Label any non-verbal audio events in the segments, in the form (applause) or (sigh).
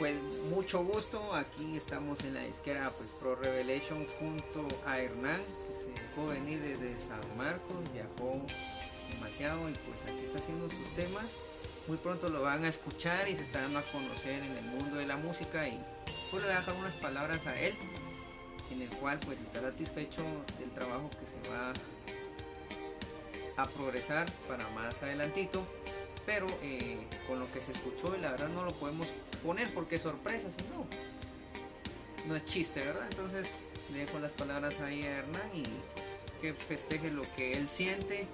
pues mucho gusto, aquí estamos en la disquera pues Pro Revelation junto a Hernán, que se dejó venir desde San Marcos, viajó demasiado y pues aquí está haciendo sus temas. Muy pronto lo van a escuchar y se están dando a conocer en el mundo de la música y pues le voy a dejar unas palabras a él, en el cual pues está satisfecho del trabajo que se va a progresar para más adelantito pero eh, con lo que se escuchó y la verdad no lo podemos poner porque es sorpresa, si no, no es chiste, ¿verdad? Entonces dejo las palabras ahí a Hernán y que festeje lo que él siente,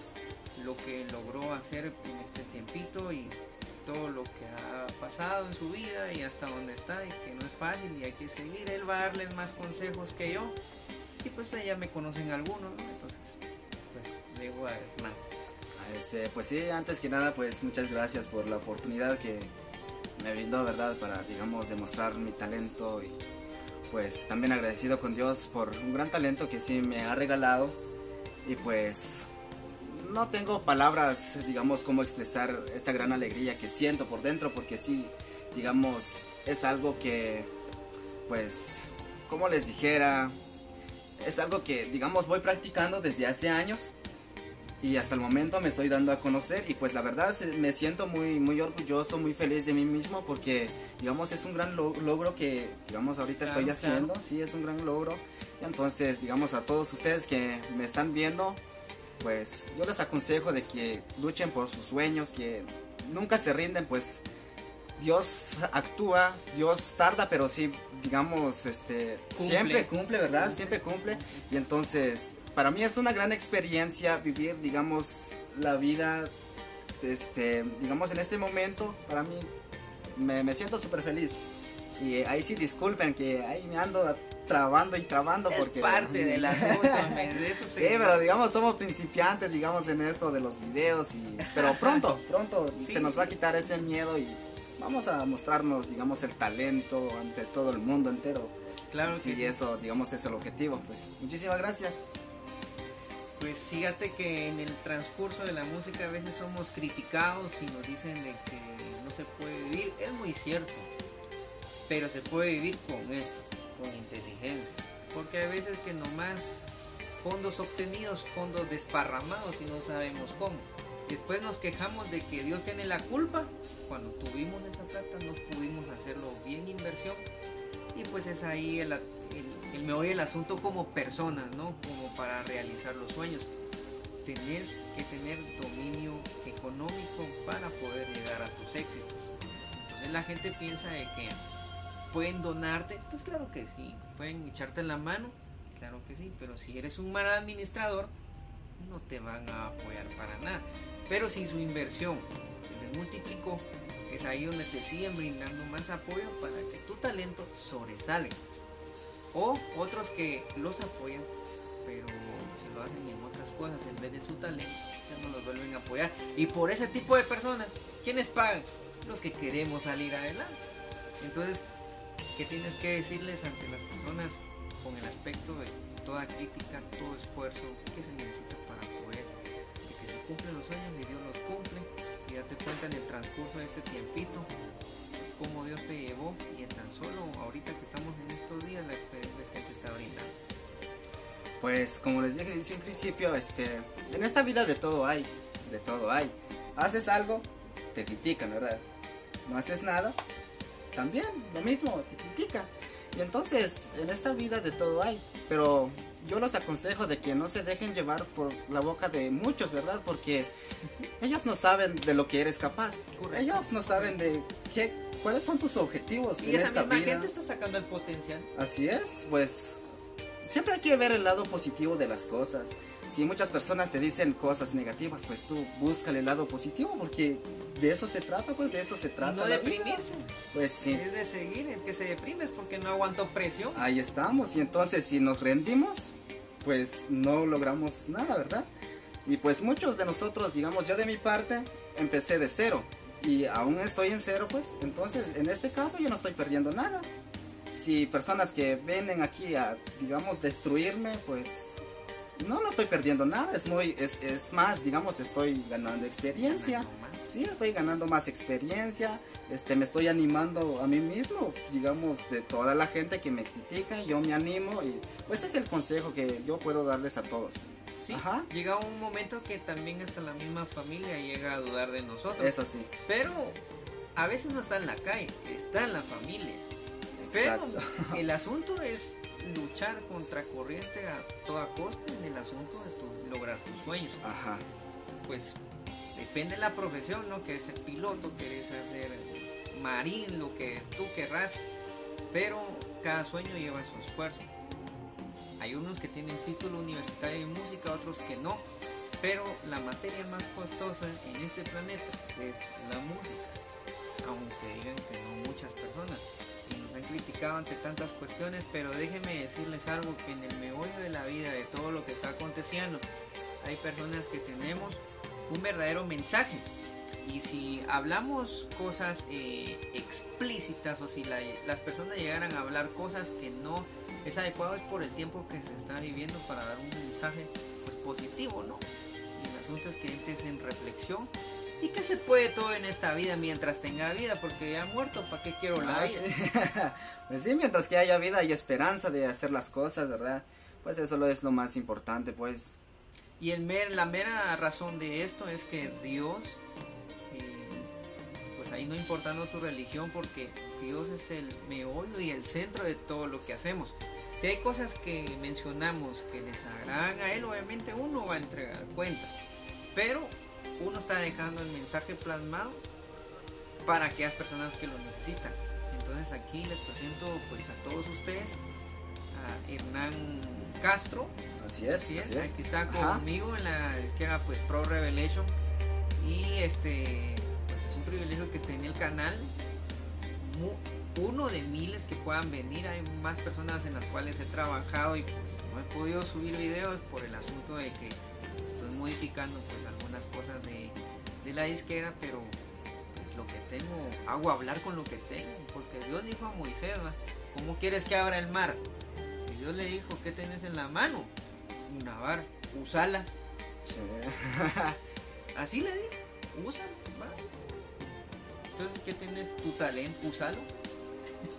lo que logró hacer en este tiempito y todo lo que ha pasado en su vida y hasta dónde está y que no es fácil y hay que seguir. Él va a darles más consejos que yo y pues ya me conocen algunos, ¿no? Entonces, pues dejo a Hernán. Este, pues sí, antes que nada, pues muchas gracias por la oportunidad que me brindó, ¿verdad? Para, digamos, demostrar mi talento y pues también agradecido con Dios por un gran talento que sí me ha regalado y pues no tengo palabras, digamos, cómo expresar esta gran alegría que siento por dentro porque sí, digamos, es algo que, pues, como les dijera, es algo que, digamos, voy practicando desde hace años y hasta el momento me estoy dando a conocer y pues la verdad me siento muy muy orgulloso, muy feliz de mí mismo porque digamos es un gran logro que digamos ahorita estoy haciendo, sí es un gran logro. entonces digamos a todos ustedes que me están viendo, pues yo les aconsejo de que luchen por sus sueños, que nunca se rinden, pues Dios actúa, Dios tarda, pero sí, digamos, este, siempre cumple, ¿verdad? Siempre cumple. Y entonces, para mí es una gran experiencia vivir, digamos, la vida, este, digamos, en este momento, para mí me, siento súper feliz. Y ahí sí disculpen que ahí me ando trabando y trabando es porque parte de la de eso (laughs) sí pero digamos somos principiantes digamos en esto de los videos y pero pronto (laughs) pronto se nos va a quitar ese miedo y vamos a mostrarnos digamos el talento ante todo el mundo entero. Claro sí, eso digamos es el objetivo pues. Muchísimas gracias pues fíjate que en el transcurso de la música a veces somos criticados y nos dicen de que no se puede vivir. Es muy cierto, pero se puede vivir con esto, con inteligencia. Porque hay veces que nomás fondos obtenidos, fondos desparramados y no sabemos cómo. Después nos quejamos de que Dios tiene la culpa. Cuando tuvimos esa plata no pudimos hacerlo bien inversión. Y pues es ahí el, el me oye el asunto como personas, ¿no? Como para realizar los sueños. Tenés que tener dominio económico para poder llegar a tus éxitos. Entonces la gente piensa de que pueden donarte, pues claro que sí, pueden echarte en la mano, claro que sí, pero si eres un mal administrador, no te van a apoyar para nada. Pero si su inversión se les multiplicó, es ahí donde te siguen brindando más apoyo para que tu talento sobresalga. O otros que los apoyan, pero se lo hacen en otras cosas en vez de su talento, ya no los vuelven a apoyar. Y por ese tipo de personas, ¿quiénes pagan? Los que queremos salir adelante. Entonces, ¿qué tienes que decirles ante las personas con el aspecto de toda crítica, todo esfuerzo que se necesita para poder de que se cumplen los sueños y Dios los cumple? Y date cuenta en el transcurso de este tiempito cómo Dios te llevó y en tan solo ahorita que estamos en estos días la experiencia que te está brindando. Pues como les dije desde un principio, este, en esta vida de todo hay, de todo hay. Haces algo, te critican, ¿verdad? No haces nada, también lo mismo, te critican. Y entonces, en esta vida de todo hay, pero yo los aconsejo de que no se dejen llevar por la boca de muchos, ¿verdad? Porque ellos no saben de lo que eres capaz. Ellos no saben de qué ¿Cuáles son tus objetivos? Y esa misma gente está sacando el potencial. Así es, pues siempre hay que ver el lado positivo de las cosas. Si muchas personas te dicen cosas negativas, pues tú búscale el lado positivo porque de eso se trata, pues de eso se trata. no deprimirse. Pues sí. Es de seguir, el que se deprime es porque no aguantó presión. Ahí estamos, y entonces si nos rendimos, pues no logramos nada, ¿verdad? Y pues muchos de nosotros, digamos, yo de mi parte, empecé de cero y aún estoy en cero, pues entonces en este caso yo no estoy perdiendo nada. Si personas que vienen aquí a, digamos, destruirme, pues no, no estoy perdiendo nada, es muy, es, es más, digamos, estoy ganando experiencia. sí, estoy ganando más experiencia, este, me estoy animando a mí mismo, digamos, de toda la gente que me critica, yo me animo y pues es el consejo que yo puedo darles a todos. Sí, llega un momento que también hasta la misma familia llega a dudar de nosotros. Es así. Pero a veces no está en la calle, está en la familia. Pero (laughs) el asunto es luchar contra corriente a toda costa en el asunto de lograr tus sueños. Ajá. Pues depende de la profesión, ¿no? Que es el piloto, querés hacer marín, lo que tú querrás. Pero cada sueño lleva su esfuerzo. Hay unos que tienen título universitario en música, otros que no. Pero la materia más costosa en este planeta es la música. Aunque digan que no muchas personas. Y nos han criticado ante tantas cuestiones, pero déjenme decirles algo que en el meollo de la vida, de todo lo que está aconteciendo, hay personas que tenemos un verdadero mensaje. Y si hablamos cosas eh, explícitas o si las personas llegaran a hablar cosas que no es adecuado es por el tiempo que se está viviendo para dar un mensaje pues, positivo, ¿no? Y el asunto es que entres en reflexión y que se puede todo en esta vida mientras tenga vida, porque ya muerto, ¿para qué quiero la ah, vida? (laughs) pues sí, mientras que haya vida y esperanza de hacer las cosas, ¿verdad? Pues eso es lo más importante, pues. Y el mer, la mera razón de esto es que Dios, eh, pues ahí no importando tu religión, porque Dios es el meollo y el centro de todo lo que hacemos. Si hay cosas que mencionamos que les agradan a Él, obviamente uno va a entregar cuentas. Pero uno está dejando el mensaje plasmado para aquellas personas que lo necesitan. Entonces aquí les presento pues a todos ustedes a Hernán Castro. Así es, así es. Aquí está conmigo en la izquierda pues Pro Revelation. Y este pues es un privilegio que esté en el canal uno de miles que puedan venir. Hay más personas en las cuales he trabajado y pues no he podido subir videos por el asunto de que estoy modificando pues algunas cosas de, la disquera, pero pues, lo que tengo, hago hablar con lo que tengo, porque Dios dijo a Moisés, ¿cómo quieres que abra el mar? Y Dios le dijo, ¿qué tienes en la mano? Una vara, usala. (laughs) Así le dijo, úsala. Entonces, ¿qué tienes? Tu talento, úsalo.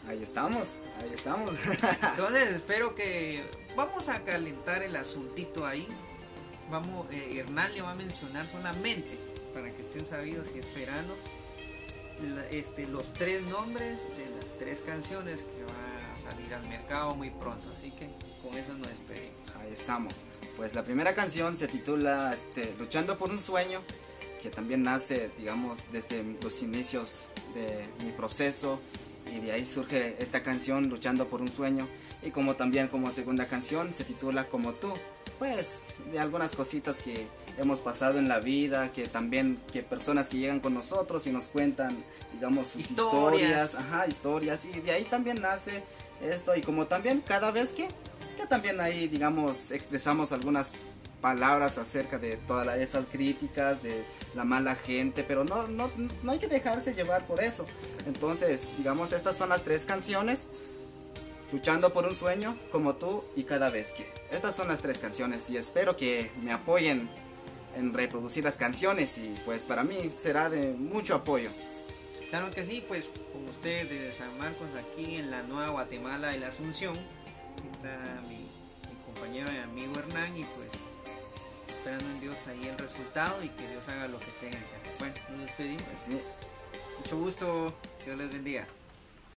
Ahí estamos, ahí estamos. (laughs) Entonces, espero que vamos a calentar el asuntito ahí. Vamos, eh, Hernán le va a mencionar solamente para que estén sabidos y esperando este, los tres nombres de las tres canciones que van a salir al mercado muy pronto. Así que con eso nos despedimos. Ahí estamos. Pues la primera canción se titula este, Luchando por un sueño que también nace, digamos, desde los inicios de mi proceso y de ahí surge esta canción, Luchando por un sueño, y como también como segunda canción se titula Como tú, pues de algunas cositas que hemos pasado en la vida, que también que personas que llegan con nosotros y nos cuentan, digamos, sus historias, ajá, historias, y de ahí también nace esto, y como también cada vez que, que también ahí, digamos, expresamos algunas palabras acerca de todas esas críticas, de la mala gente, pero no, no, no hay que dejarse llevar por eso. Entonces, digamos, estas son las tres canciones. Luchando por un sueño, como tú y cada vez que. Estas son las tres canciones y espero que me apoyen en reproducir las canciones y pues para mí será de mucho apoyo. Claro que sí, pues con ustedes desde San Marcos aquí en la Nueva Guatemala y la Asunción, está mi, mi compañero y amigo Hernán y pues esperando en Dios ahí el resultado y que Dios haga lo que tenga que hacer. Bueno, nos despedimos. Sí. Mucho gusto, Dios les bendiga.